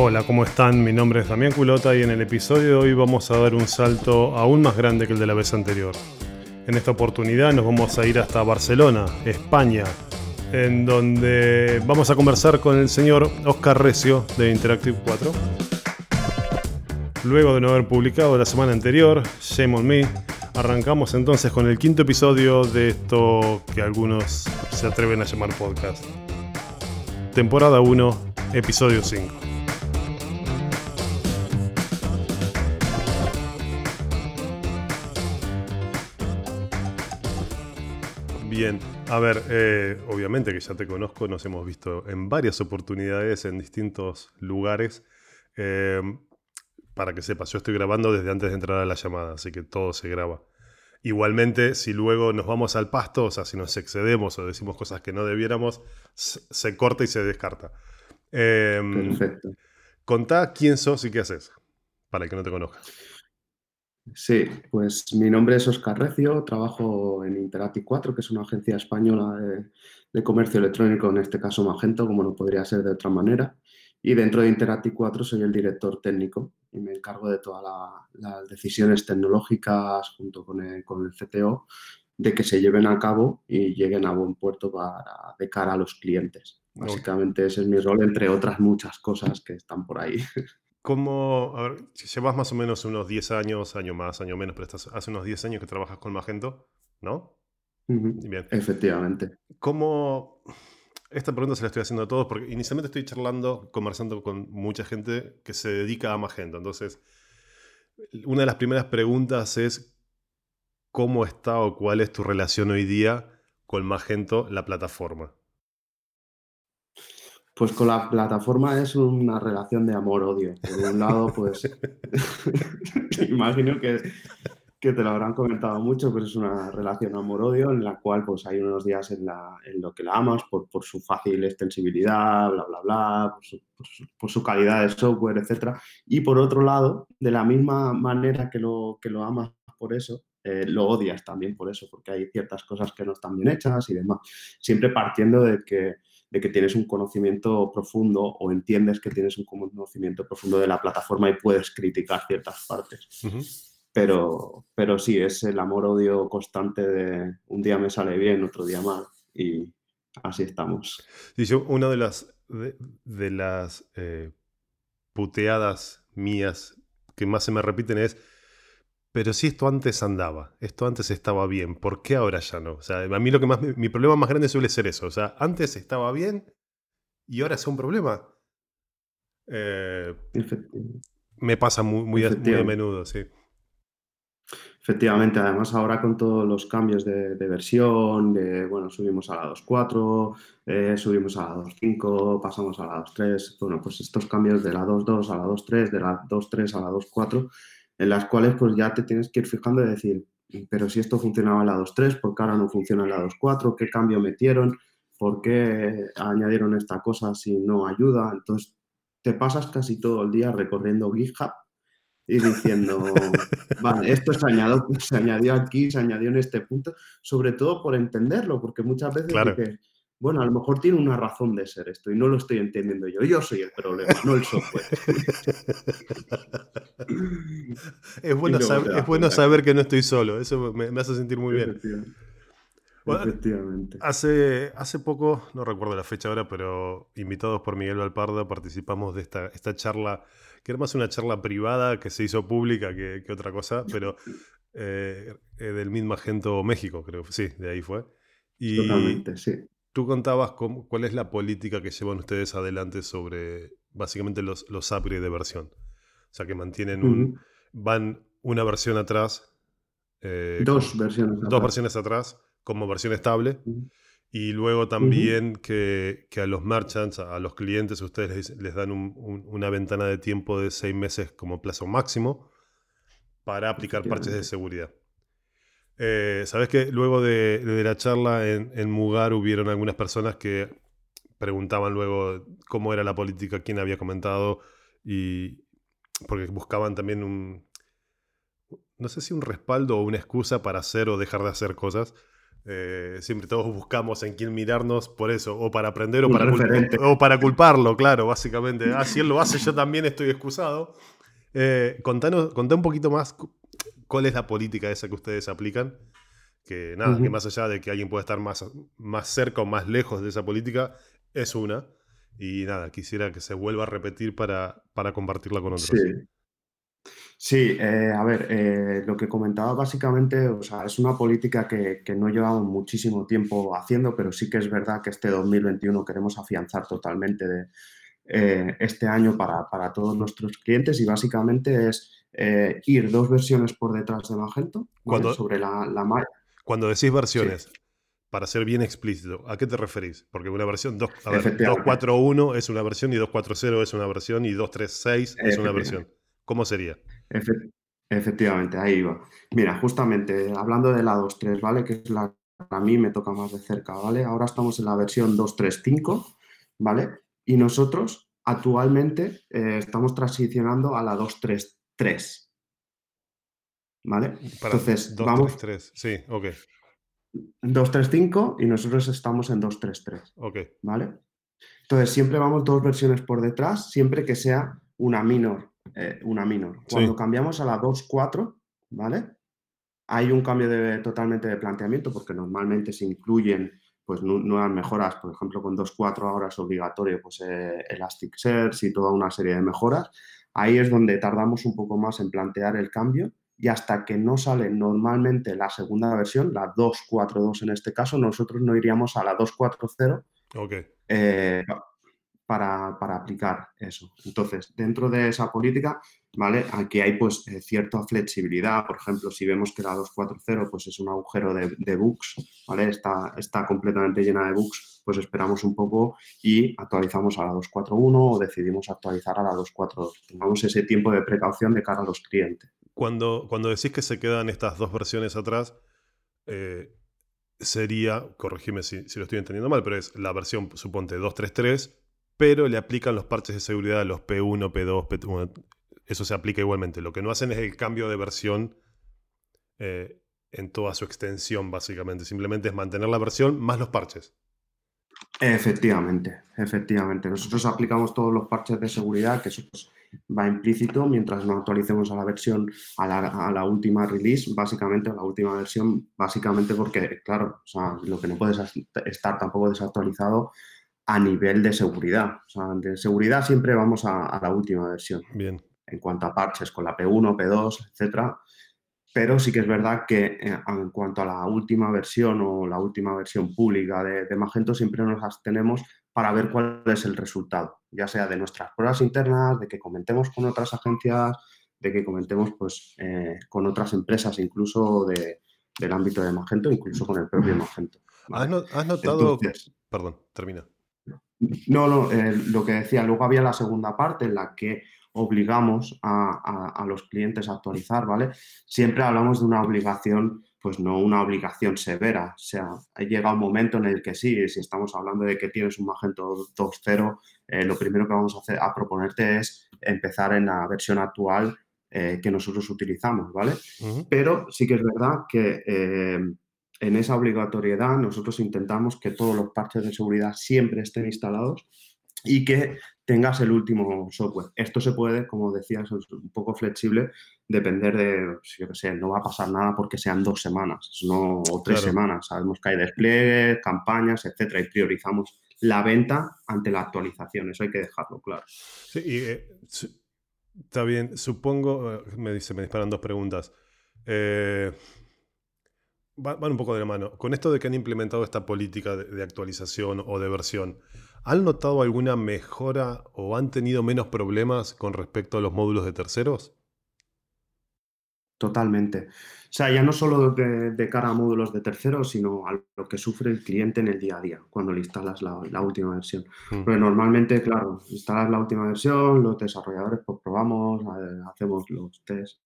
Hola, ¿cómo están? Mi nombre es Damián Culota y en el episodio de hoy vamos a dar un salto aún más grande que el de la vez anterior. En esta oportunidad nos vamos a ir hasta Barcelona, España, en donde vamos a conversar con el señor Oscar Recio de Interactive 4. Luego de no haber publicado la semana anterior, Shame on Me, arrancamos entonces con el quinto episodio de esto que algunos se atreven a llamar podcast. Temporada 1, episodio 5. Bien, a ver, eh, obviamente que ya te conozco, nos hemos visto en varias oportunidades en distintos lugares. Eh, para que sepas, yo estoy grabando desde antes de entrar a la llamada, así que todo se graba. Igualmente, si luego nos vamos al pasto, o sea, si nos excedemos o decimos cosas que no debiéramos, se corta y se descarta. Eh, Perfecto. Contá quién sos y qué haces, para el que no te conozca. Sí, pues mi nombre es Oscar Recio, trabajo en Interactive 4, que es una agencia española de, de, comercio electrónico, en este caso Magento, como no podría ser de otra manera. Y dentro de Interactive 4 soy el director técnico y me encargo de todas la, las decisiones tecnológicas junto con el, con el, CTO de que se lleven a cabo y lleguen a buen puerto para, de cara a los clientes. Básicamente ese es mi rol, entre otras muchas cosas que están por ahí. ¿Cómo, a ver, llevas más o menos unos 10 años, año más, año menos, pero estás, hace unos 10 años que trabajas con Magento, ¿no? Uh -huh. Bien. Efectivamente. ¿Cómo, esta pregunta se la estoy haciendo a todos porque inicialmente estoy charlando, conversando con mucha gente que se dedica a Magento. Entonces, una de las primeras preguntas es cómo está o cuál es tu relación hoy día con Magento, la plataforma. Pues con la plataforma es una relación de amor-odio. Por un lado, pues imagino que, que, te lo habrán comentado mucho, pero es una relación amor-odio en la cual pues hay unos días en, la, en lo que la amas por, por, su fácil extensibilidad, bla, bla, bla, por su, por su, calidad de software, etc. Y por otro lado, de la misma manera que lo, que lo amas por eso, eh, lo odias también por eso, porque hay ciertas cosas que no están bien hechas y demás. Siempre partiendo de que de que tienes un conocimiento profundo o entiendes que tienes un conocimiento profundo de la plataforma y puedes criticar ciertas partes. Uh -huh. pero, pero sí, es el amor-odio constante de un día me sale bien, otro día mal y así estamos. Una de las, de, de las eh, puteadas mías que más se me repiten es, pero si esto antes andaba, esto antes estaba bien, ¿por qué ahora ya no? O sea, a mí lo que más, mi problema más grande suele ser eso. O sea, antes estaba bien y ahora es un problema. Eh, me pasa muy, muy, a, muy, a, menudo, sí. Efectivamente, además ahora con todos los cambios de, de versión, de, bueno, subimos a la 2.4, eh, subimos a la 2.5, pasamos a la 2.3, bueno, pues estos cambios de la 2.2 a la 2.3, de la 2.3 a la 2.4, en las cuales pues ya te tienes que ir fijando y decir, pero si esto funcionaba en la 2.3, ¿por qué ahora no funciona en la 2.4? ¿Qué cambio metieron? ¿Por qué añadieron esta cosa si no ayuda? Entonces te pasas casi todo el día recorriendo GitHub y diciendo, vale, esto se añadió, se añadió aquí, se añadió en este punto, sobre todo por entenderlo, porque muchas veces claro. dices, bueno, a lo mejor tiene una razón de ser esto y no lo estoy entendiendo yo. Yo soy el problema, no el software. es bueno, saber, es bueno saber que no estoy solo, eso me, me hace sentir muy bien. Bueno, Efectivamente. Hace, hace poco, no recuerdo la fecha ahora, pero invitados por Miguel Valparda participamos de esta, esta charla, que era más una charla privada que se hizo pública que, que otra cosa, pero eh, del mismo Magento México, creo. Sí, de ahí fue. Y, Totalmente, sí. Tú contabas cómo, cuál es la política que llevan ustedes adelante sobre básicamente los, los upgrades de versión. O sea, que mantienen un. Uh -huh. van una versión atrás. Eh, dos con, versiones Dos atrás. versiones atrás como versión estable. Uh -huh. Y luego también uh -huh. que, que, a los merchants, a los clientes, ustedes les, les dan un, un, una ventana de tiempo de seis meses como plazo máximo para aplicar parches de seguridad. Eh, Sabes que luego de, de la charla en, en, Mugar hubieron algunas personas que preguntaban luego cómo era la política, quién había comentado, y porque buscaban también un, no sé si un respaldo o una excusa para hacer o dejar de hacer cosas. Eh, siempre todos buscamos en quién mirarnos por eso, o para aprender o para, o para culparlo, claro, básicamente. Ah, si él lo hace, yo también estoy excusado. Eh, contanos, contá un poquito más cuál es la política esa que ustedes aplican. Que nada, que más allá de que alguien pueda estar más, más cerca o más lejos de esa política, es una. Y nada, quisiera que se vuelva a repetir para, para compartirla con otros. Sí. Eh, a ver, eh, lo que comentaba básicamente, o sea, es una política que, que, no llevamos muchísimo tiempo haciendo, pero sí que es verdad que este 2021 queremos afianzar totalmente de, eh, este año para, para, todos nuestros clientes y básicamente es ir dos versiones por detrás de Magento cuando, sobre la, la Cuando decís versiones, para ser bien explícito, ¿a qué te referís? Porque una versión 2.4.1 es una versión y 2.4.0 es una versión y 2.3.6 es una versión. ¿Cómo sería? efectivamente, ahí va. Mira, justamente hablando de la 2.3, ¿vale? Que es la que a mí me toca más de cerca, ¿vale? Ahora estamos en la versión 2.3.5, ¿vale? Y nosotros actualmente eh, estamos transicionando a la 2.3.3. ¿Vale? Entonces, 2, vamos. 3, sí, ok. 235 y nosotros estamos en 233. Ok. ¿Vale? Entonces, siempre vamos dos versiones por detrás, siempre que sea una minor. Eh, una minor. Cuando cambiamos a la 2.4, ¿vale? Hay un cambio de, totalmente de planteamiento porque normalmente se incluyen pues nuevas mejoras, por ejemplo, con 2.4 ahora es obligatorio pues eh, Elasticsearch y toda una serie de mejoras. Ahí es donde tardamos un poco más en plantear el cambio y hasta que no sale normalmente la segunda versión, la 2.4.2 en este caso, nosotros no iríamos a la 2.4.0 okay. eh, para, para, aplicar eso. Entonces, dentro de esa política, ¿vale? Aquí hay pues eh, cierta flexibilidad. Por ejemplo, si vemos que la 2.4.0 pues es un agujero de, de bugs, ¿vale? Está, está completamente llena de bugs, pues esperamos un poco y actualizamos a la 2.4.1 o decidimos actualizar a la 2.4.2. Tengamos ese tiempo de precaución de cara a los clientes. Cuando, cuando decís que se quedan estas dos versiones atrás, eh, sería, corregime si, si, lo estoy entendiendo mal, pero es la versión, suponte, 2.3.3, pero le aplican los parches de seguridad a los P1, P2, P1. Eso se aplica igualmente. Lo que no hacen es el cambio de versión eh, en toda su extensión, básicamente. Simplemente es mantener la versión más los parches. Efectivamente, efectivamente. Nosotros aplicamos todos los parches de seguridad, que eso pues, va implícito mientras no actualicemos a la versión, a la, última release, básicamente, a la última versión, básicamente porque, claro, lo que no puedes estar tampoco desactualizado a nivel de seguridad. O sea, de seguridad siempre vamos a, la última versión. Bien. En cuanto a parches con la P1, P2, etcétera. Pero sí que es verdad que eh, en cuanto a la última versión o la última versión pública de, de Magento, siempre nos abstenemos para ver cuál es el resultado, ya sea de nuestras pruebas internas, de que comentemos con otras agencias, de que comentemos pues, eh, con otras empresas, incluso de, del ámbito de Magento, incluso con el propio Magento. ¿Has, notado... Perdón, termina. No, no, eh, lo que decía, luego había la segunda parte en la que obligamos a, a, los clientes a actualizar, ¿vale? Siempre hablamos de una obligación pues no una obligación severa. O sea, llega un momento en el que sí, si estamos hablando de que tienes un Magento 2.0, eh, lo primero que vamos a, hacer, a proponerte es empezar en la versión actual eh, que nosotros utilizamos, ¿vale? Pero sí que es verdad que eh, en esa obligatoriedad nosotros intentamos que todos los parches de seguridad siempre estén instalados y que tengas el último software. Esto se puede, como decías, es un poco flexible, depender de, yo qué sé, no va a pasar nada porque sean dos semanas, no, o tres semanas. Sabemos que hay despliegues, campañas, etcétera, y priorizamos la venta ante la actualización. Eso hay que dejarlo claro. Sí, y, eh, está bien. Supongo, eh, me, dice, me disparan dos preguntas. Eh, van, un poco de la mano. Con esto de que han implementado esta política de actualización o de versión, ¿Han notado alguna mejora o han tenido menos problemas con respecto a los módulos de terceros? Totalmente. O sea, ya no solo de, cara a módulos de terceros, sino a lo que sufre el cliente en el día a día cuando le instalas la, última versión. Mm. Porque normalmente, claro, instalas la última versión, los desarrolladores pues probamos, hacemos los tests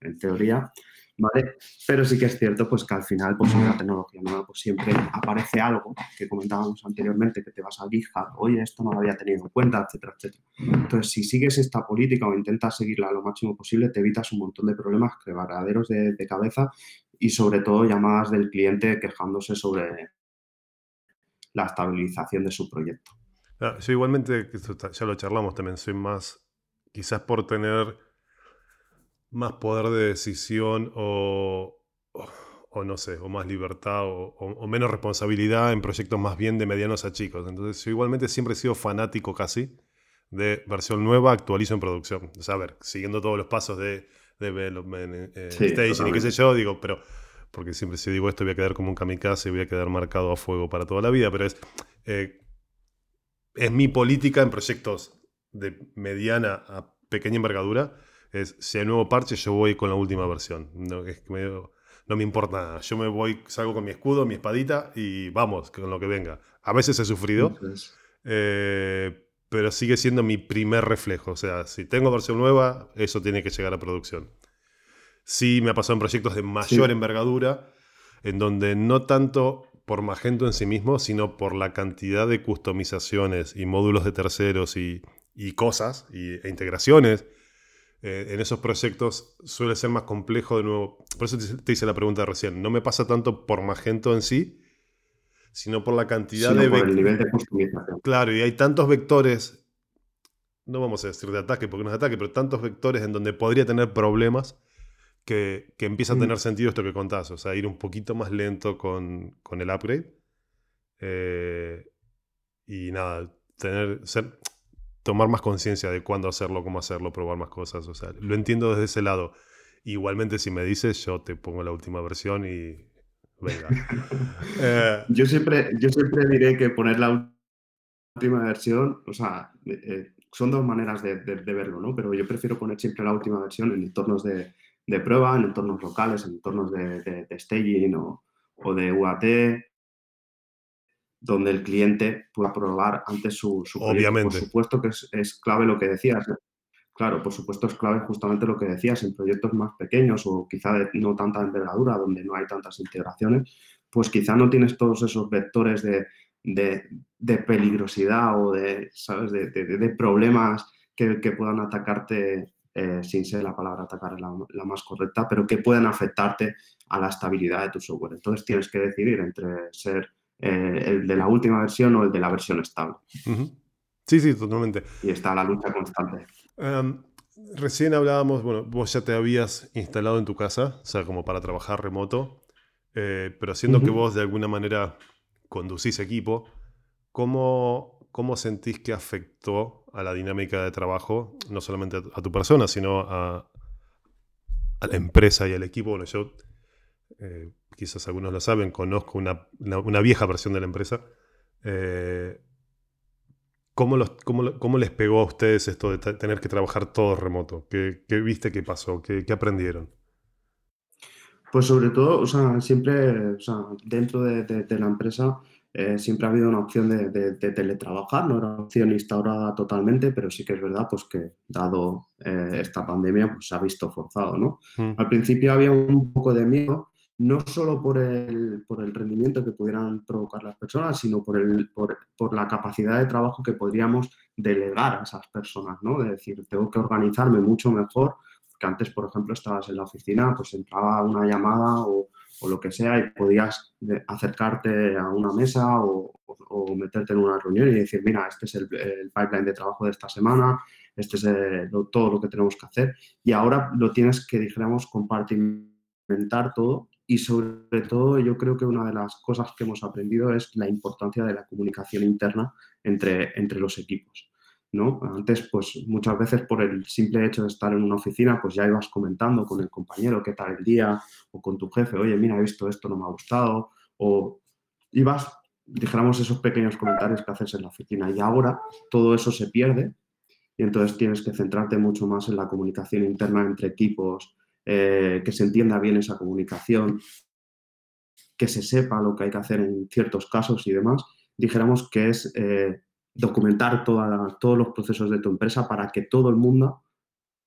en teoría, ¿vale? Pero sí que es cierto pues que al final pues en la tecnología nueva pues siempre aparece algo que comentábamos anteriormente que te vas a GitHub, oye, esto no lo había tenido en cuenta, etcétera, etcétera. Entonces, si sigues esta política o intentas seguirla lo máximo posible, te evitas un montón de problemas, quebraderos de, de cabeza y sobre todo llamadas del cliente quejándose sobre la estabilización de su proyecto. Ah, yo igualmente, ya lo charlamos también, soy más, quizás por tener más poder de decisión o, o, no sé, o más libertad o, menos responsabilidad en proyectos más bien de medianos a chicos. Entonces yo igualmente siempre he sido fanático casi de versión nueva, actualizo en producción. O sea, a ver, siguiendo todos los pasos de development, eh, staging y qué sé yo, digo, pero porque siempre si digo esto voy a quedar como un kamikaze y voy a quedar marcado a fuego para toda la vida, pero es, eh, es mi política en proyectos de mediana a pequeña envergadura, es si hay nuevo parche yo voy con la última versión, no, no me importa nada, yo me voy, salgo con mi escudo, mi espadita y vamos, con lo que venga. A veces he sufrido, eh, pero sigue siendo mi primer reflejo, o sea, si tengo versión nueva, eso tiene que llegar a producción. Sí me ha pasado en proyectos de mayor envergadura, en donde no tanto por Magento en sí mismo, sino por la cantidad de customizaciones y módulos de terceros y, cosas y, e integraciones. Eh, en esos proyectos suele ser más complejo de nuevo. Por eso te, hice la pregunta recién. No me pasa tanto por Magento en sí, sino por la cantidad nivel de customización. Claro, y hay tantos vectores, no vamos a decir de ataque porque no es ataque, pero tantos vectores en donde podría tener problemas que, empieza a mm. tener sentido esto que contás, o sea, ir un poquito más lento con, el upgrade. Eh, y nada, tener, ser, tomar más conciencia de cuándo hacerlo, cómo hacerlo, probar más cosas. O sea, lo entiendo desde ese lado. Igualmente, si me dices, yo te pongo la última versión y venga. Eh, yo, siempre, yo siempre diré que poner la última versión, o sea, eh, son dos maneras de, verlo, ¿no? Pero yo prefiero poner siempre la última versión en entornos de, de prueba, en entornos locales, en entornos de, staging o, de UAT, donde el cliente pueda probar antes su, su Obviamente. Por supuesto que es, clave lo que decías. Claro, por supuesto es clave justamente lo que decías, en proyectos más pequeños o quizá de no tanta envergadura, donde no hay tantas integraciones, pues quizá no tienes todos esos vectores de, peligrosidad o de, ¿sabes? de, problemas que, que, puedan atacarte eh, sin ser la palabra atacar la, la, más correcta, pero que puedan afectarte a la estabilidad de tu software. Entonces tienes que decidir entre ser eh, el de la última versión o el de la versión estable. Sí, sí, totalmente. Y está la lucha constante. Em, recién hablábamos, bueno, vos ya te habías instalado en tu casa, o sea, como para trabajar remoto, eh, pero siendo que vos de alguna manera conducís equipo, ¿cómo, ¿cómo sentís que afectó a la dinámica de trabajo, no solamente a, tu persona, sino a, la empresa y al equipo. Bueno, yo, eh, quizás algunos lo saben, conozco una, vieja versión de la empresa. Eh, ¿cómo, les pegó a ustedes esto de tener que trabajar todo remoto? ¿Qué, viste que pasó? ¿Qué, aprendieron? Pues sobre todo, o sea, siempre, o sea, dentro de la empresa, eh, siempre ha habido una opción de, teletrabajar, no era opción instaurada totalmente, pero sí que es verdad pues, que dado eh, esta pandemia pues, se ha visto forzado. ¿no? Mm. Al principio había un poco de miedo, no solo por el, por el rendimiento que pudieran provocar las personas, sino por, el, por, por, la capacidad de trabajo que podríamos delegar a esas personas, ¿no? De decir, tengo que organizarme mucho mejor, que antes, por ejemplo, estabas en la oficina, pues entraba una llamada o, o lo que sea y podías acercarte a una mesa o, meterte en una reunión y decir, mira, este es el, pipeline de trabajo de esta semana, este es todo lo que tenemos que hacer y ahora lo tienes que, dijéramos, compartimentar todo y sobre todo yo creo que una de las cosas que hemos aprendido es la importancia de la comunicación interna entre, entre los equipos. ¿no? Antes, pues muchas veces por el simple hecho de estar en una oficina, pues ya ibas comentando con el compañero qué tal el día o con tu jefe, oye, mira, he visto esto, no me ha gustado, o ibas, dijéramos, esos pequeños comentarios que haces en la oficina y ahora todo eso se pierde y entonces tienes que centrarte mucho más en la comunicación interna entre equipos, eh, que se entienda bien esa comunicación, que se sepa lo que hay que hacer en ciertos casos y demás, dijéramos que es... Eh, documentar todos los procesos de tu empresa para que todo el mundo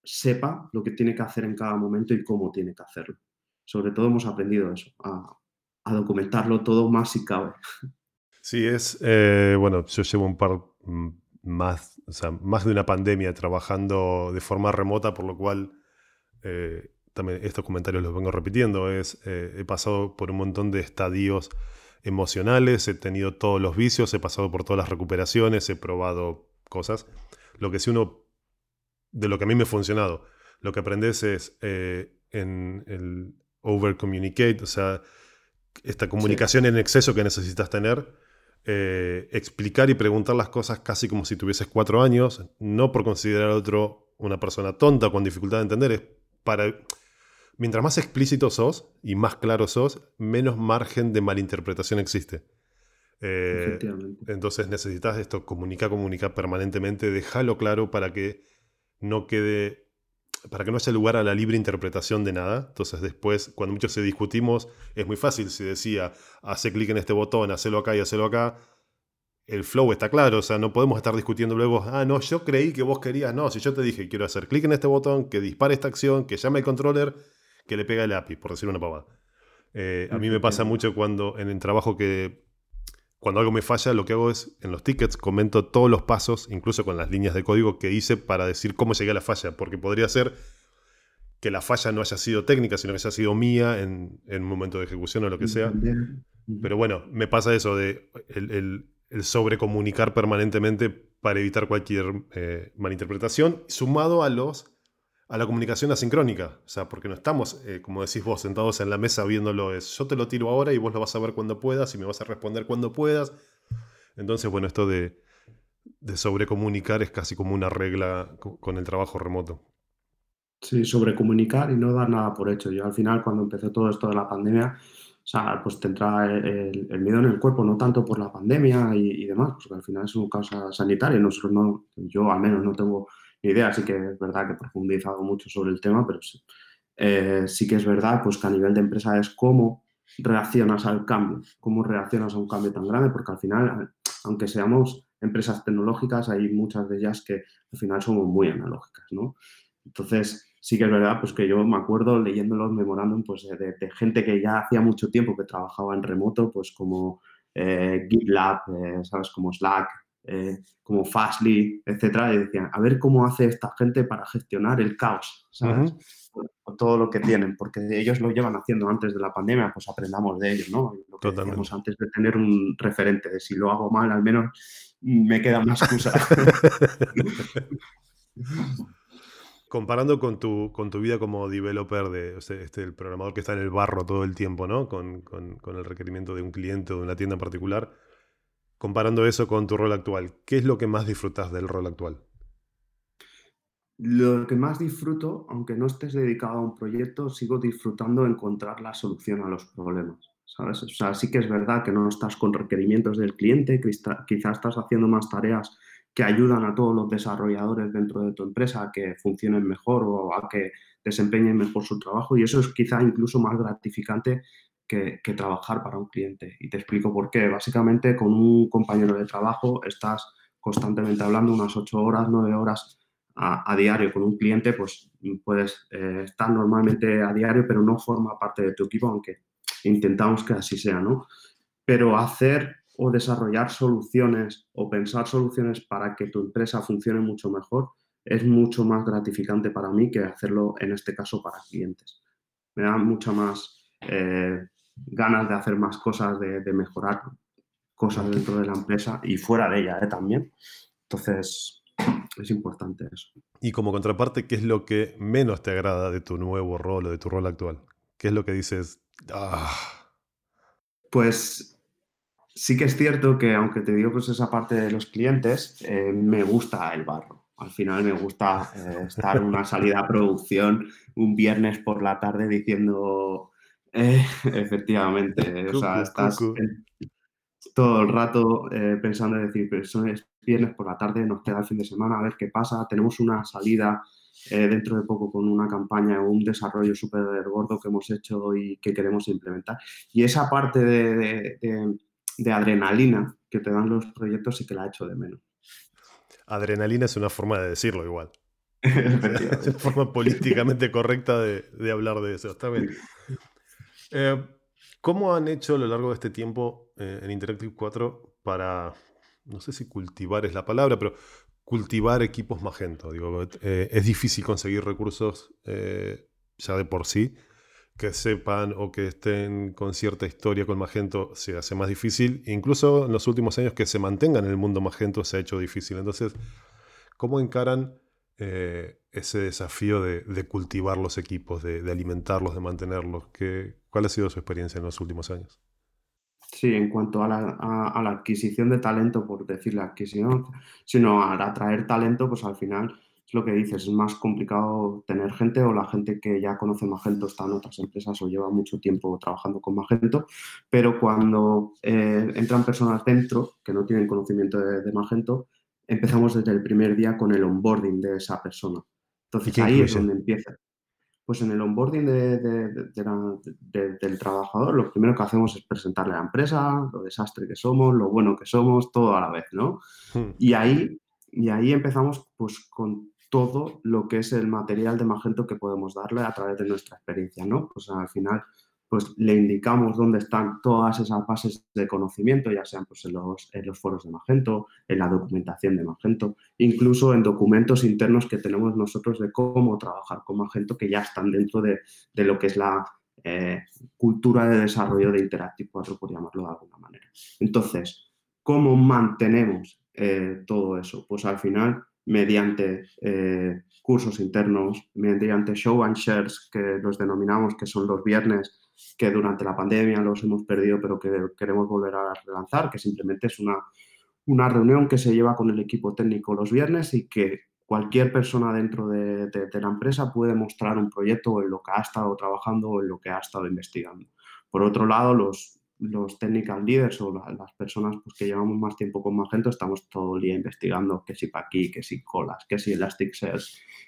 sepa lo que tiene que hacer en cada momento y cómo tiene que hacerlo. Sobre todo hemos aprendido eso, a, documentarlo todo más si cabe. Sí, es, eh, bueno, yo llevo un par mm, más, o sea, más de una pandemia trabajando de forma remota, por lo cual también estos comentarios los vengo repitiendo, es, eh, he pasado por un montón de estadios emocionales, he tenido todos los vicios, he pasado por todas las recuperaciones, he probado cosas. Lo que sí uno, de lo que a mí me ha funcionado, lo que aprendes es eh, en el over communicate, o sea, esta comunicación en exceso que necesitas tener, eh, explicar y preguntar las cosas casi como si tuvieses cuatro años, no por considerar al otro una persona tonta con dificultad de entender, es para... Mientras más explícito sos y más claro sos, menos margen de malinterpretación existe. Eh, entonces necesitas esto, comunicar, comunicar permanentemente, déjalo claro para que no quede para que no haya lugar a la libre interpretación de nada. Entonces después, cuando muchos se discutimos, es muy fácil. Si decía, hace clic en este botón, hacelo acá y hacelo acá, el flow está claro. O sea, no podemos estar discutiendo luego, ah, no, yo creí que vos querías. No, si yo te dije, quiero hacer clic en este botón, que dispare esta acción, que llame al controller, que le pega el API, por decir una pavada. Eh, a mí me pasa mucho cuando en el trabajo que cuando algo me falla, lo que hago es, en los tickets, comento todos los pasos, incluso con las líneas de código que hice para decir cómo llegué a la falla, porque podría ser que la falla no haya sido técnica, sino que haya sido mía en, un momento de ejecución o lo que sea. Pero bueno, me pasa eso de el, sobrecomunicar permanentemente para evitar cualquier eh, malinterpretación, sumado a los a la comunicación asincrónica. O sea, porque no estamos, eh, como decís vos, sentados en la mesa viéndolo. Es, yo te lo tiro ahora y vos lo vas a ver cuando puedas y me vas a responder cuando puedas. Entonces, bueno, esto de, sobrecomunicar es casi como una regla con el trabajo remoto. Sí, sobrecomunicar y no dar nada por hecho. Yo al final, cuando empezó todo esto de la pandemia, o sea, pues te entra el, miedo en el cuerpo, no tanto por la pandemia y, demás, porque al final es una causa sanitaria. Nosotros no, yo al menos no tengo idea. Sí que es verdad que he profundizado mucho sobre el tema, pero sí, eh, sí que es verdad pues, que a nivel de empresa es cómo reaccionas al cambio, cómo reaccionas a un cambio tan grande, porque al final, aunque seamos empresas tecnológicas, hay muchas de ellas que al final somos muy analógicas, ¿no? Entonces, sí que es verdad pues que yo me acuerdo leyendo los memorándum pues, de, gente que ya hacía mucho tiempo que trabajaba en remoto, pues como eh, GitLab, eh, ¿sabes? Como Slack, eh, como Fastly, etcétera, y decían, a ver cómo hace esta gente para gestionar el caos, ¿sabes? o, todo lo que tienen, porque ellos lo llevan haciendo antes de la pandemia, pues aprendamos de ellos, ¿no? Lo que decíamos antes de tener un referente, de si lo hago mal, al menos me queda una excusa. Comparando con tu, con tu vida como developer, de, este, el programador que está en el barro todo el tiempo, ¿no? Con, con, con el requerimiento de un cliente o de una tienda en particular, comparando eso con tu rol actual, ¿qué es lo que más disfrutas del rol actual? Lo que más disfruto, aunque no estés dedicado a un proyecto, sigo disfrutando encontrar la solución a los problemas. ¿sabes? O sea, sí que es verdad que no estás con requerimientos del cliente, quizás estás haciendo más tareas que ayudan a todos los desarrolladores dentro de tu empresa a que funcionen mejor o a que desempeñen mejor su trabajo y eso es quizá incluso más gratificante que, trabajar para un cliente. Y te explico por qué. Básicamente, con un compañero de trabajo estás constantemente hablando unas ocho horas, nueve horas a, diario. Con un cliente, pues puedes eh, estar normalmente a diario, pero no forma parte de tu equipo, aunque intentamos que así sea, ¿no? Pero hacer o desarrollar soluciones o pensar soluciones para que tu empresa funcione mucho mejor es mucho más gratificante para mí que hacerlo en este caso para clientes. Me da mucha más eh, ganas de hacer más cosas, de, mejorar cosas dentro de la empresa y fuera de ella ¿eh? también. Entonces, es importante eso. Y como contraparte, ¿qué es lo que menos te agrada de tu nuevo rol o de tu rol actual? ¿Qué es lo que dices? Ah"? Pues sí que es cierto que aunque te digo pues esa parte de los clientes, eh, me gusta el barro. Al final me gusta eh, estar en una salida a producción un viernes por la tarde diciendo eh, efectivamente, o sea, estás todo el rato eh, pensando en decir, pero eso es viernes por la tarde, nos queda el fin de semana, a ver qué pasa, tenemos una salida eh, dentro de poco con una campaña o un desarrollo súper gordo que hemos hecho y que queremos implementar. Y esa parte de, de, adrenalina que te dan los proyectos sí que la he hecho de menos. Adrenalina es una forma de decirlo igual. es una forma políticamente correcta de, de, hablar de eso. Está bien. Eh, ¿Cómo han hecho a lo largo de este tiempo eh, en Interactive 4 para, no sé si cultivar es la palabra, pero cultivar equipos Magento? Digo, eh, es difícil conseguir recursos ya de por sí. Que sepan o que estén con cierta historia con Magento se hace más difícil. Incluso en los últimos años que se mantengan en el mundo Magento se ha hecho difícil. Entonces, ¿cómo encaran ese desafío de, cultivar los equipos, de, alimentarlos, de mantenerlos? ¿Qué, ¿Cuál ha sido su experiencia en los últimos años? Sí, en cuanto a la, a la adquisición de talento, por decir la adquisición, sino al atraer talento, pues al final lo que dices, es más complicado tener gente o la gente que ya conoce Magento está en otras empresas o lleva mucho tiempo trabajando con Magento, pero cuando eh, entran personas dentro que no tienen conocimiento de, Magento, empezamos desde el primer día con el onboarding de esa persona. Entonces ahí es donde empieza. Pues en el onboarding del trabajador, lo primero que hacemos es presentarle a la empresa, lo desastre que somos, lo bueno que somos, todo a la vez, ¿no? Hmm. Y ahí y ahí empezamos pues, con todo lo que es el material de Magento que podemos darle a través de nuestra experiencia, ¿no? Pues al final pues le indicamos dónde están todas esas bases de conocimiento, ya sean pues, en, los, foros de Magento, en la documentación de Magento, incluso en documentos internos que tenemos nosotros de cómo trabajar con Magento, que ya están dentro de, de lo que es la eh, cultura de desarrollo de Interactive 4, por llamarlo de alguna manera. Entonces, ¿cómo mantenemos eh, todo eso? Pues al final mediante eh, cursos internos, mediante show and shares, que los denominamos, que son los viernes, que durante la pandemia los hemos perdido, pero que queremos volver a relanzar, que simplemente es una, una reunión que se lleva con el equipo técnico los viernes y que cualquier persona dentro de, de, la empresa puede mostrar un proyecto en lo que ha estado trabajando o en lo que ha estado investigando. Por otro lado, los, los technical leaders o las personas pues, que llevamos más tiempo con Magento estamos todo el día investigando que si para aquí, que si colas, que si Elasticsearch,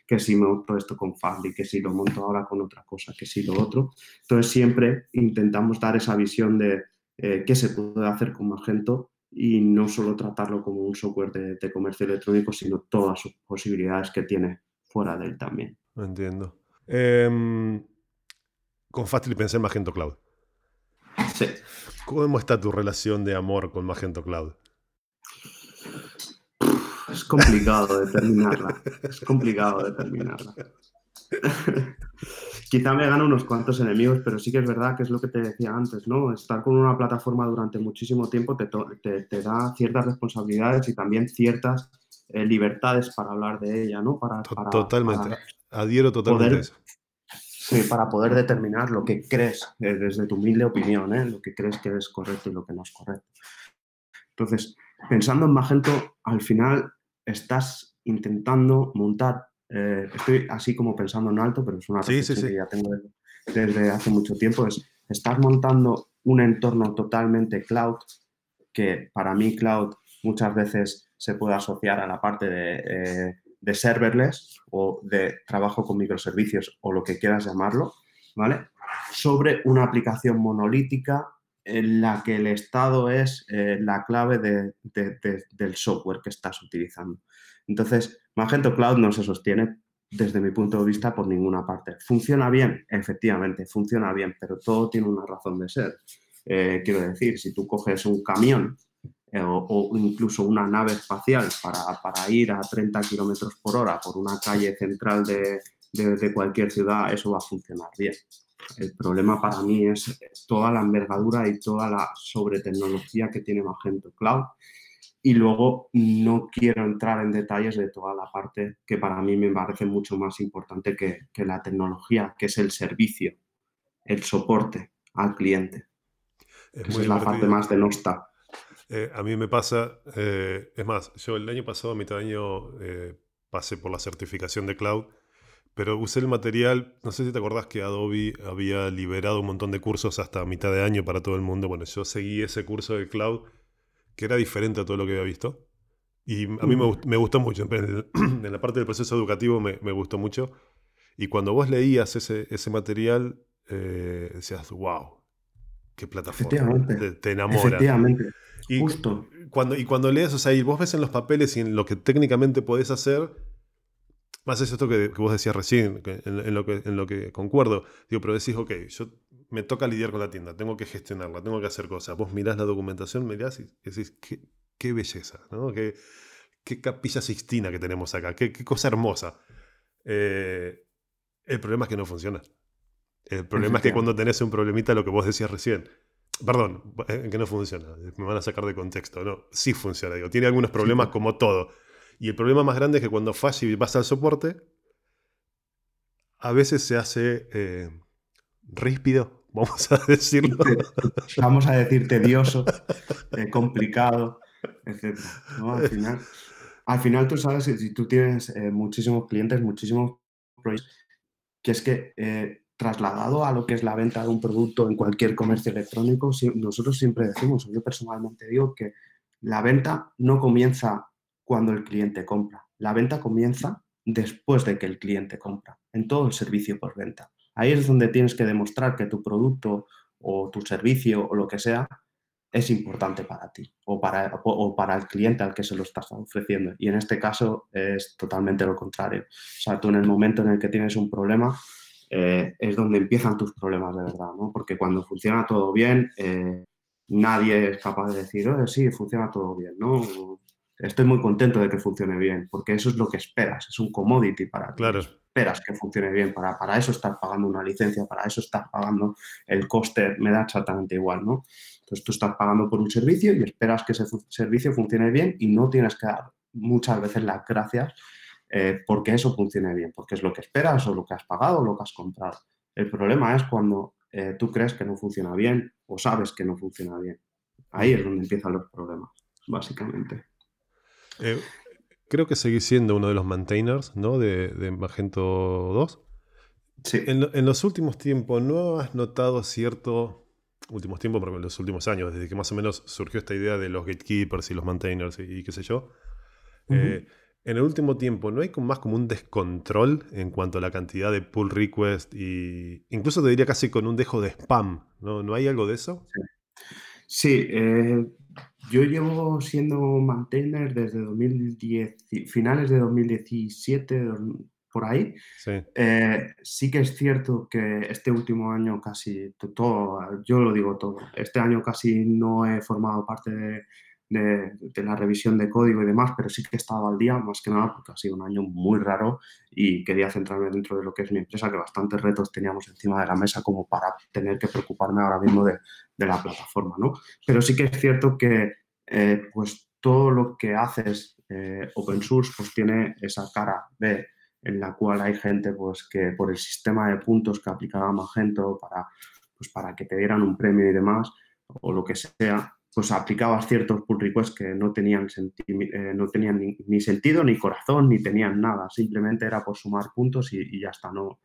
que si monto esto con Fably, que si lo monto ahora con otra cosa, que si lo otro. Entonces siempre intentamos dar esa visión de eh, qué se puede hacer con Magento y no solo tratarlo como un software de, comercio electrónico, sino todas sus posibilidades que tiene fuera de él también. Entiendo. Em, con Fastly pensé en Magento Cloud. Sí. ¿Cómo está tu relación de amor con Magento Cloud? Es complicado determinarla. Es complicado determinarla. Quizá me gano unos cuantos enemigos, pero sí que es verdad que es lo que te decía antes, ¿no? Estar con una plataforma durante muchísimo tiempo te, da ciertas responsabilidades y también ciertas eh, libertades para hablar de ella, ¿no? Para, totalmente. Adhiero totalmente a eso para poder determinar lo que crees, eh, desde tu humilde opinión, ¿eh? lo que crees que es correcto y lo que no es correcto. Entonces, pensando en Magento, al final estás intentando montar, eh, estoy así como pensando en alto, pero es una reflexión que ya tengo desde, hace mucho tiempo, es, estás montando un entorno totalmente cloud, que para mí cloud muchas veces se puede asociar a la parte de de serverless o de trabajo con microservicios o lo que quieras llamarlo, ¿vale? Sobre una aplicación monolítica en la que el estado es eh, la clave del software que estás utilizando. Entonces, Magento Cloud no se sostiene desde mi punto de vista por ninguna parte. ¿Funciona bien? Efectivamente, funciona bien, pero todo tiene una razón de ser. Eh, quiero decir, si tú coges un camión eh, o, incluso una nave espacial para, ir a 30 kilómetros por hora por una calle central de, cualquier ciudad, eso va a funcionar bien. El problema para mí es toda la envergadura y toda la sobretecnología que tiene Magento Cloud. Y luego no quiero entrar en detalles de toda la parte que para mí me parece mucho más importante que, la tecnología, que es el servicio, el soporte al cliente. Esa es la parte más de Nosta. Eh, a mí me pasa, eh, es más, yo el año pasado, a mitad de año, eh, pasé por la certificación de cloud, pero usé el material, no sé si te acordás que Adobe había liberado un montón de cursos hasta mitad de año para todo el mundo. Bueno, yo seguí ese curso de cloud que era diferente a todo lo que había visto. Y a mí me, gustó mucho, en la parte del proceso educativo me, gustó mucho. Y cuando vos leías ese, ese material, decías, wow, qué plataforma, te, te enamora. Efectivamente. Y Justo. Cuando, y cuando lees, o sea, y vos ves en los papeles y en lo que técnicamente podés hacer, más es esto que, vos decías recién, en, lo que, en lo que concuerdo, digo, pero decís, ok, yo me toca lidiar con la tienda, tengo que gestionarla, tengo que hacer cosas. Vos mirás la documentación, mirás y decís, qué, qué belleza, ¿no? Qué, qué, capilla sixtina que tenemos acá, qué, qué cosa hermosa. Eh, el problema es que no funciona. El problema es que cuando tenés un problemita, lo que vos decías recién, perdón, eh, que no funciona, me van a sacar de contexto, no, sí funciona, tiene algunos problemas como todo. Y el problema más grande es que cuando falla y al soporte, a veces se hace eh, ríspido, vamos a decirlo. Vamos a decir tedioso, eh, complicado, etc. Al, final, al final tú sabes, si tú tienes muchísimos clientes, muchísimos proyectos, que es que trasladado a lo que es la venta de un producto en cualquier comercio electrónico, nosotros siempre decimos, yo personalmente digo que la venta no comienza cuando el cliente compra, la venta comienza después de que el cliente compra, en todo el servicio por venta. Ahí es donde tienes que demostrar que tu producto o tu servicio o lo que sea es importante para ti o para, para el cliente al que se lo estás ofreciendo. Y en este caso es totalmente lo contrario. O sea, tú en el momento en el que tienes un problema, eh, es donde empiezan tus problemas de verdad, ¿no? Porque cuando funciona todo bien, eh, nadie es capaz de decir, oh, sí, funciona todo bien, ¿no? Estoy muy contento de que funcione bien, porque eso es lo que esperas, es un commodity para ti. Claro. Esperas que funcione bien, para, para eso estás pagando una licencia, para eso estás pagando el coste, me da exactamente igual, ¿no? Entonces tú estás pagando por un servicio y esperas que ese servicio funcione bien y no tienes que dar muchas veces las gracias eh, porque eso funcione bien, porque es lo que esperas o lo que has pagado o lo que has comprado. El problema es cuando eh, tú crees que no funciona bien o sabes que no funciona bien. Ahí es donde empiezan los problemas, básicamente. Eh, creo que seguís siendo uno de los maintainers ¿no? de, Magento 2. Sí. En, los últimos tiempos, ¿no has notado cierto, últimos tiempos, porque en los últimos años, desde que más o menos surgió esta idea de los gatekeepers y los maintainers y, qué sé yo, en el último tiempo, ¿no hay más como un descontrol en cuanto a la cantidad de pull request y incluso te diría casi con un dejo de spam? ¿No, ¿No hay algo de eso? Sí, eh, yo llevo siendo maintainer desde 2010, finales de 2017, por ahí. Sí. Eh, sí que es cierto que este último año casi todo, yo lo digo todo, este año casi no he formado parte de de, la revisión de código y demás, pero sí que he estado al día, más que nada porque ha sido un año muy raro y quería centrarme dentro de lo que es mi empresa, que bastantes retos teníamos encima de la mesa como para tener que preocuparme ahora mismo de, la plataforma, ¿no? Pero sí que es cierto que eh, pues todo lo que haces eh, open source pues tiene esa cara B en la cual hay gente pues que por el sistema de puntos que aplicaba Magento para, pues, para que te dieran un premio y demás o lo que sea, pues aplicabas ciertos pull requests que no tenían, eh, no tenían ni, sentido, ni corazón, ni tenían nada. Simplemente era por sumar puntos y, ya está. No,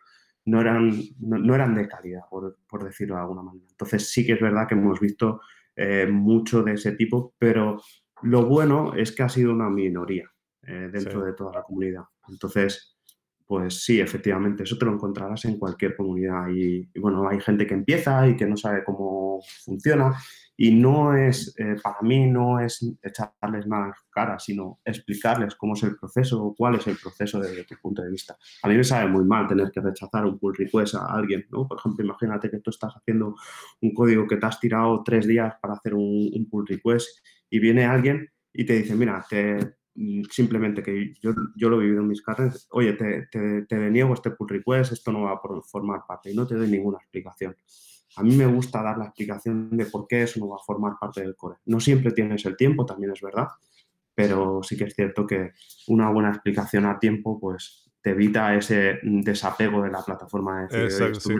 no, eran, no, eran de calidad, por, decirlo de alguna manera. Entonces sí que es verdad que hemos visto eh, mucho de ese tipo, pero lo bueno es que ha sido una minoría eh, dentro de toda la comunidad. Entonces, pues sí, efectivamente, eso te lo encontrarás en cualquier comunidad. Y, bueno, hay gente que empieza y que no sabe cómo funciona y no es, eh, para mí no es echarles nada cara, sino explicarles cómo es el proceso cuál es el proceso desde tu punto de vista. A mí me sabe muy mal tener que rechazar un pull request a alguien, ¿no? Por ejemplo, imagínate que tú estás haciendo un código que te has tirado tres días para hacer un, pull request y viene alguien y te dice, mira, te, simplemente que yo, yo, lo he vivido en mis carreras, oye, te, te, te deniego este pull request, esto no va a formar parte y no te doy ninguna explicación. A mí me gusta dar la explicación de por qué eso no va a formar parte del core. No siempre tienes el tiempo, también es verdad, pero sí que es cierto que una buena explicación a tiempo pues te evita ese desapego de la plataforma de Exacto,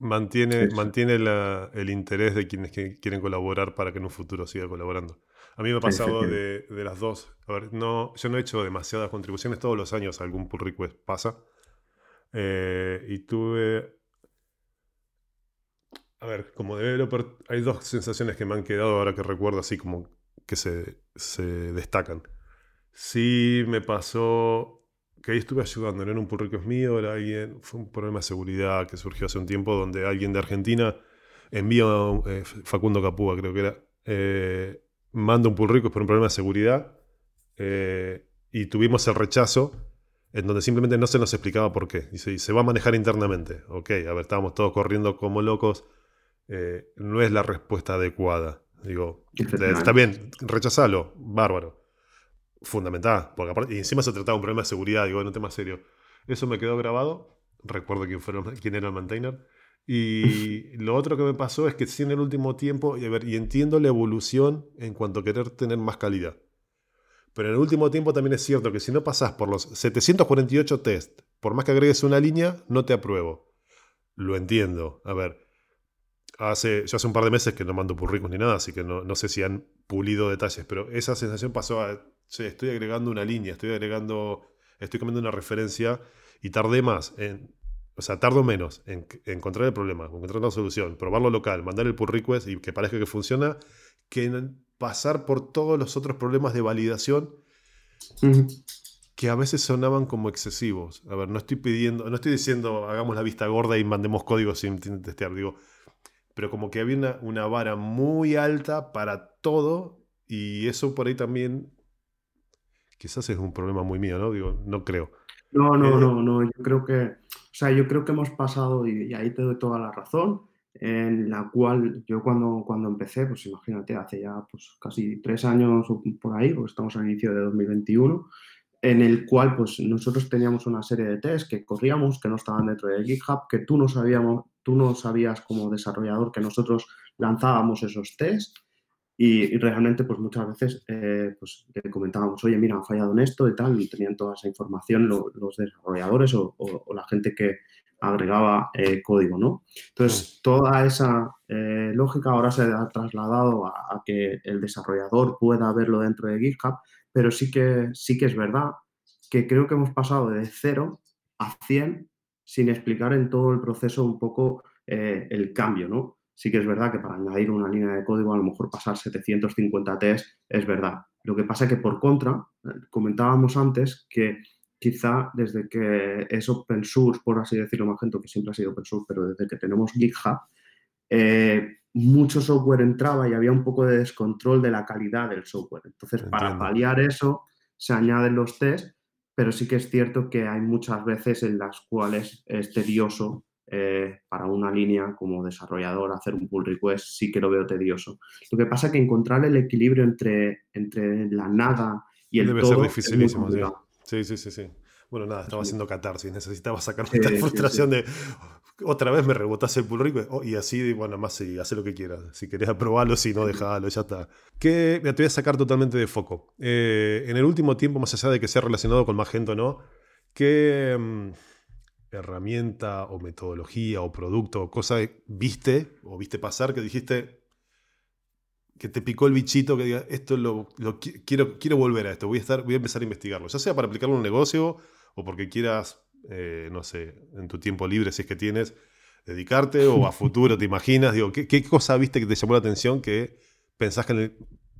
Mantiene, mantiene el interés de quienes quieren colaborar para que en un futuro siga colaborando. A mí me ha pasado de, las dos. A ver, no, yo no he hecho demasiadas contribuciones. Todos los años algún pull request pasa. Eh, y tuve a ver, como developer, hay dos sensaciones que me han quedado ahora que recuerdo así como que se, destacan. Sí me pasó que ahí estuve ayudando, no era un pull mío, era alguien, fue un problema de seguridad que surgió hace un tiempo donde alguien de Argentina envía, eh, Facundo Capúa creo que era, eh, manda un pull por un problema de seguridad eh, y tuvimos el rechazo en donde simplemente no se nos explicaba por qué. Dice, se va a manejar internamente. Ok, a ver, estábamos todos corriendo como locos eh, no es la respuesta adecuada. Digo, está bien, rechazalo, bárbaro. Fundamental, porque aparte, y encima se trataba de un problema de seguridad, digo, en un tema serio. Eso me quedó grabado, recuerdo quién, fue, quién era el maintainer, Y lo otro que me pasó es que sí en el último tiempo, y, a ver, y entiendo la evolución en cuanto a querer tener más calidad. Pero en el último tiempo también es cierto que si no pasas por los 748 test, por más que agregues una línea, no te apruebo. Lo entiendo. A ver, hace, yo hace un par de meses que no mando ricos ni nada, así que no, no, sé si han pulido detalles, pero esa sensación pasó a, estoy agregando una línea, estoy agregando, estoy cambiando una referencia y tardé más en, o sea, tardo menos en, encontrar el problema, encontrar la solución, probarlo local, mandar el pull request y que parezca que funciona, que en pasar por todos los otros problemas de validación que a veces sonaban como excesivos. A ver, no estoy pidiendo, no estoy diciendo hagamos la vista gorda y mandemos código sin testear, digo, pero como que había una, una vara muy alta para todo y eso por ahí también quizás es un problema muy mío, ¿no? Digo, no creo. No, no, eh, no, no, yo creo que, sea, yo creo que hemos pasado, y, ahí te doy toda la razón, en la cual yo cuando, cuando empecé, pues imagínate, hace ya pues casi tres años por ahí, porque estamos al inicio de 2021, en el cual pues nosotros teníamos una serie de tests que corríamos, que no estaban dentro de GitHub, que tú no sabíamos, tú no sabías como desarrollador que nosotros lanzábamos esos tests y, realmente, pues muchas veces eh, pues, le comentábamos, oye, mira, han fallado en esto y tal, y tenían toda esa información los desarrolladores o, la gente que agregaba eh, código, ¿no? Entonces, toda esa eh, lógica ahora se ha trasladado a, que el desarrollador pueda verlo dentro de GitHub, pero sí que, sí que es verdad que creo que hemos pasado de 0 a 100 sin explicar en todo el proceso un poco el cambio, ¿no? Sí que es verdad que para añadir una línea de código a lo mejor pasar 750 test es verdad. Lo que pasa es que por contra, eh, comentábamos antes que quizá desde que es open source, por así decirlo, Magento, que siempre ha sido open source, pero desde que tenemos GitHub, eh, mucho software entraba y había un poco de descontrol de la calidad del software. Entonces, para paliar eso, se añaden los tests, pero sí que es cierto que hay muchas veces en las cuales es tedioso eh, para una línea como desarrollador hacer un pull request sí que lo veo tedioso. Lo que pasa es que encontrar el equilibrio entre, entre la nada y el Debe ser dificilísimo, sí. sí. Sí, sí, Bueno, nada, estaba haciendo catarsis, necesitaba sacar esta frustración de otra vez me rebotas el pull request oh, y así, bueno, más sí, hace lo que quieras. Si querés aprobarlo, si no, déjalo, ya está. Que te voy a sacar totalmente de foco. Eh, en el último tiempo, más allá de que sea relacionado con Magento o no, que mm, herramienta o metodología o producto o cosa viste o viste pasar que dijiste que te picó el bichito que diga esto lo, quiero, quiero volver a esto, voy a, estar, voy a empezar a investigarlo, ya sea para aplicarlo en un negocio o porque quieras, eh, no sé, en tu tiempo libre si es que tienes, dedicarte o a futuro te imaginas, digo, ¿qué, ¿qué, cosa viste que te llamó la atención que pensás que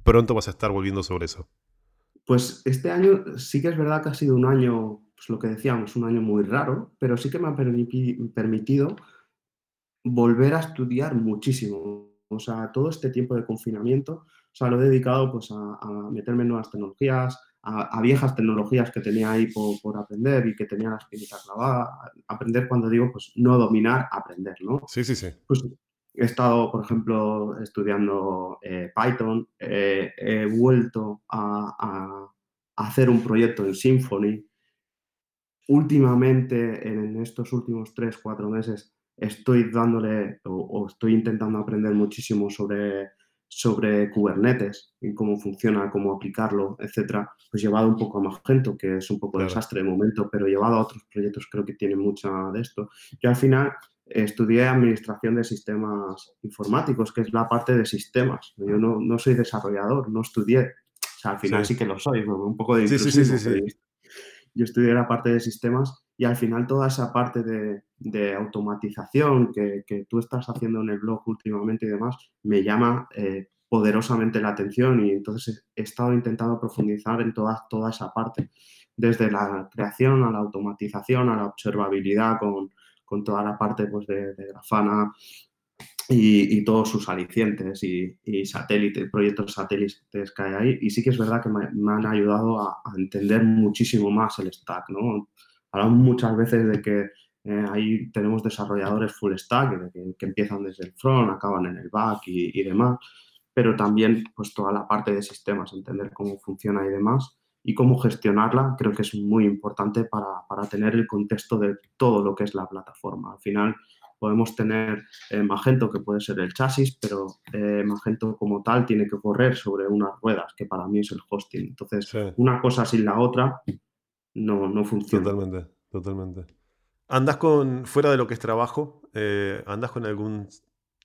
pronto vas a estar volviendo sobre eso? Pues este año sí que es verdad que ha sido un año pues lo que decíamos, un año muy raro, pero sí que me ha permitido volver a estudiar muchísimo. O sea, todo este tiempo de confinamiento, o sea, lo he dedicado pues a, meterme en nuevas tecnologías, a, viejas tecnologías que tenía ahí por, aprender y que tenía las pinitas grabadas. Aprender cuando digo, pues no dominar, aprender, ¿no? Sí, sí, sí. Pues he estado, por ejemplo, estudiando eh, Python, eh, he vuelto a, a, hacer un proyecto en Symfony, últimamente, en estos últimos tres, cuatro meses, estoy dándole o, estoy intentando aprender muchísimo sobre, sobre Kubernetes y cómo funciona, cómo aplicarlo, etcétera, pues llevado un poco a Magento, que es un poco desastre de momento, pero llevado a otros proyectos creo que tiene mucha de esto. Yo al final estudié administración de sistemas informáticos, que es la parte de sistemas. Yo no, no soy desarrollador, no estudié. O sea, al final sí, que lo soy, un poco de sí, sí, sí, sí, yo estudié la parte de sistemas y al final toda esa parte de, automatización que, tú estás haciendo en el blog últimamente y demás me llama eh, poderosamente la atención y entonces he, estado intentando profundizar en toda, toda esa parte, desde la creación a la automatización, a la observabilidad con, toda la parte pues, de, Grafana, y, todos sus alicientes y, satélites, proyectos satélites que hay ahí. Y sí que es verdad que me, han ayudado a, entender muchísimo más el stack, ¿no? Hablamos muchas veces de que eh, ahí tenemos desarrolladores full stack, que, empiezan desde el front, acaban en el back y, demás, pero también pues toda la parte de sistemas, entender cómo funciona y demás y cómo gestionarla, creo que es muy importante para, para tener el contexto de todo lo que es la plataforma. Al final, podemos tener eh, Magento, que puede ser el chasis, pero eh, Magento como tal tiene que correr sobre unas ruedas, que para mí es el hosting. Entonces, una cosa sin la otra no, no funciona. Totalmente, totalmente. ¿Andas con, fuera de lo que es trabajo, andas con algún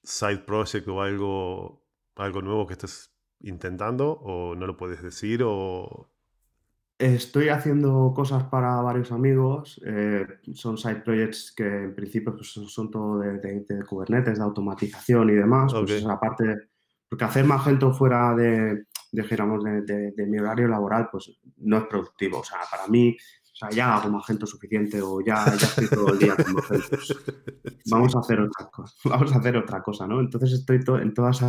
side project o algo, algo nuevo que estés intentando o no lo puedes decir o Estoy haciendo cosas para varios amigos, eh, son side projects que en principio pues, son, todo de, de, Kubernetes, de automatización y demás. Pues aparte, porque hacer Magento fuera de, de, de, mi horario laboral, pues no es productivo. O sea, para mí sea, ya hago Magento suficiente o ya, ya estoy todo el día con Magento. Vamos a hacer otra cosa, vamos a hacer otra cosa, ¿no? Entonces estoy en todas,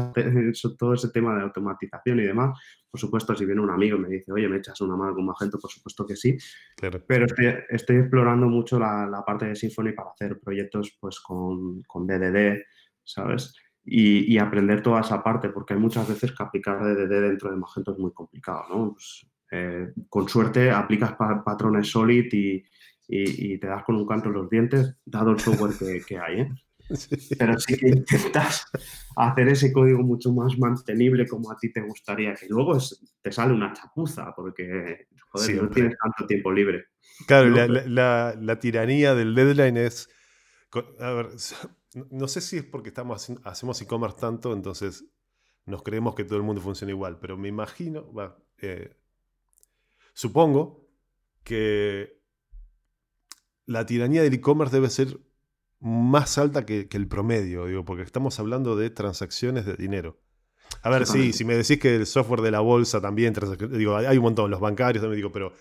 todo ese tema de automatización y demás. Por supuesto, si viene un amigo y me dice, oye, ¿me echas una mano con Magento? Por supuesto que sí. Pero estoy, explorando mucho la, parte de Symfony para hacer proyectos pues con, con DDD, ¿sabes? Y, aprender toda esa parte, porque hay muchas veces que aplicar DDD dentro de Magento es muy complicado, ¿no? Pues, eh, con suerte aplicas patrones Solid y, te das con un canto en los dientes, dado el software que, hay. ¿eh? Pero sí que intentas hacer ese código mucho más mantenible como a ti te gustaría, que luego te sale una chapuza porque no tienes tanto tiempo libre. Claro, la, tiranía del deadline es... A ver, no sé si es porque estamos hacemos e-commerce tanto, entonces nos creemos que todo el mundo funciona igual, pero me imagino, eh, Supongo que la tiranía del e-commerce debe ser más alta que, el promedio, digo, porque estamos hablando de transacciones de dinero. A ver, sí, si me decís que el software de la bolsa también, digo, hay un montón, los bancarios también digo, pero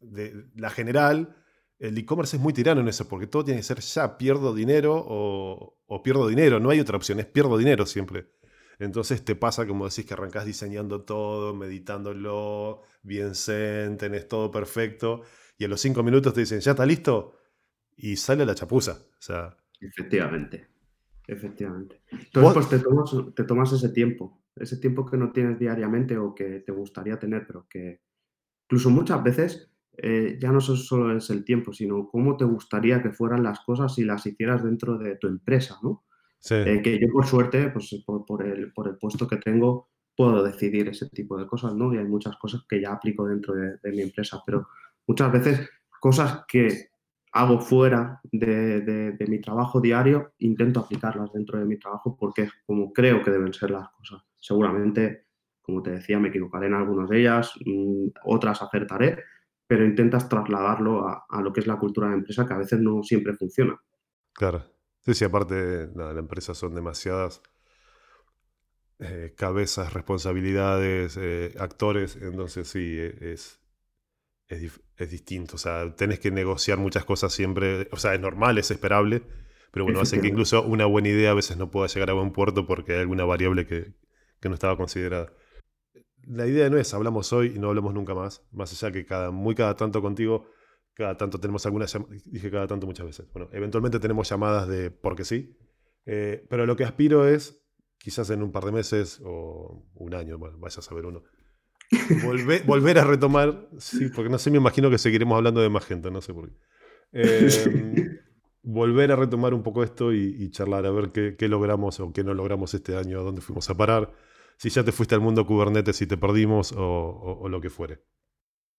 de la general, el e-commerce es muy tirano en eso, porque todo tiene que ser ya, pierdo dinero o, o pierdo dinero, no hay otra opción, es pierdo dinero siempre. Entonces te pasa, como decís, que arrancás diseñando todo, meditándolo, bien zen, tenés todo perfecto, y a los cinco minutos te dicen, ¿ya está listo? Y sale la chapuza. O sea, efectivamente, efectivamente. Entonces, pues te tomas, te tomas ese tiempo, ese tiempo que no tienes diariamente o que te gustaría tener, pero que incluso muchas veces eh, ya no solo es el tiempo, sino cómo te gustaría que fueran las cosas si las hicieras dentro de tu empresa, ¿no? Eh, que yo por suerte, pues por, el, por, el, puesto que tengo, puedo decidir ese tipo de cosas, ¿no? Y hay muchas cosas que ya aplico dentro de, mi empresa, pero muchas veces cosas que hago fuera de, mi trabajo diario, intento aplicarlas dentro de mi trabajo porque es como creo que deben ser las cosas. Seguramente, como te decía, me equivocaré en algunas de ellas, mm, otras acertaré, pero intentas trasladarlo a, a, lo que es la cultura de empresa que a veces no siempre funciona. Claro. Sí, sí, aparte, la empresa son demasiadas eh, cabezas, responsabilidades, eh, actores, entonces sí, e, es, es, distinto. O sea, tenés que negociar muchas cosas siempre. O sea, es normal, es esperable, pero bueno, hace que incluso una buena idea a veces no pueda llegar a buen puerto porque hay alguna variable que, que no estaba considerada. La idea no es hablamos hoy y no hablamos nunca más, más allá que cada, muy cada tanto contigo cada tanto tenemos algunas dije cada tanto muchas veces. Bueno, eventualmente tenemos llamadas de porque sí, eh, pero lo que aspiro es, quizás en un par de meses o un año, bueno, vaya a saber uno, volver, volver a retomar, sí, porque no sé, me imagino que seguiremos hablando de más gente, no sé por qué. Em, volver a retomar un poco esto y, charlar, a ver qué, logramos o qué no logramos este año, a dónde fuimos a parar, si ya te fuiste al mundo Kubernetes y te perdimos o lo que fuere.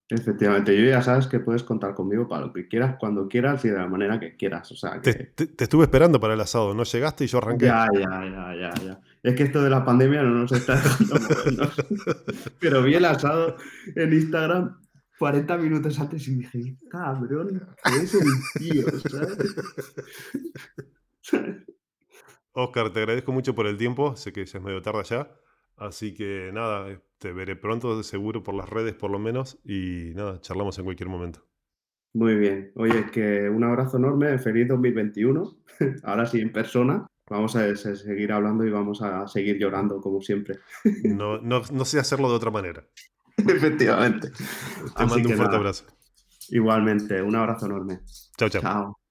Efectivamente, yo ya sabes que puedes contar conmigo para lo que quieras, cuando quieras y de la manera que quieras. O sea, te, estuve esperando para el asado, no llegaste y yo arranqué. Ya, ya, ya, ya, ya. Es que esto de la pandemia no nos está dejando movernos. Pero vi el asado en Instagram 40 minutos antes y dije, cabrón, ¿qué es el tío? Oscar, te agradezco mucho por el tiempo, sé que ya es medio tarde ya. Así que nada, te veré pronto, seguro por las redes por lo menos, y nada, charlamos en cualquier momento. Muy bien. Oye, que un abrazo enorme, feliz 2021, ahora sí en persona. Vamos a seguir hablando y vamos a seguir llorando como siempre. No, no, no sé hacerlo de otra manera. Efectivamente. Te mando un fuerte abrazo. Igualmente, un abrazo enorme. Chao, chao. Chao.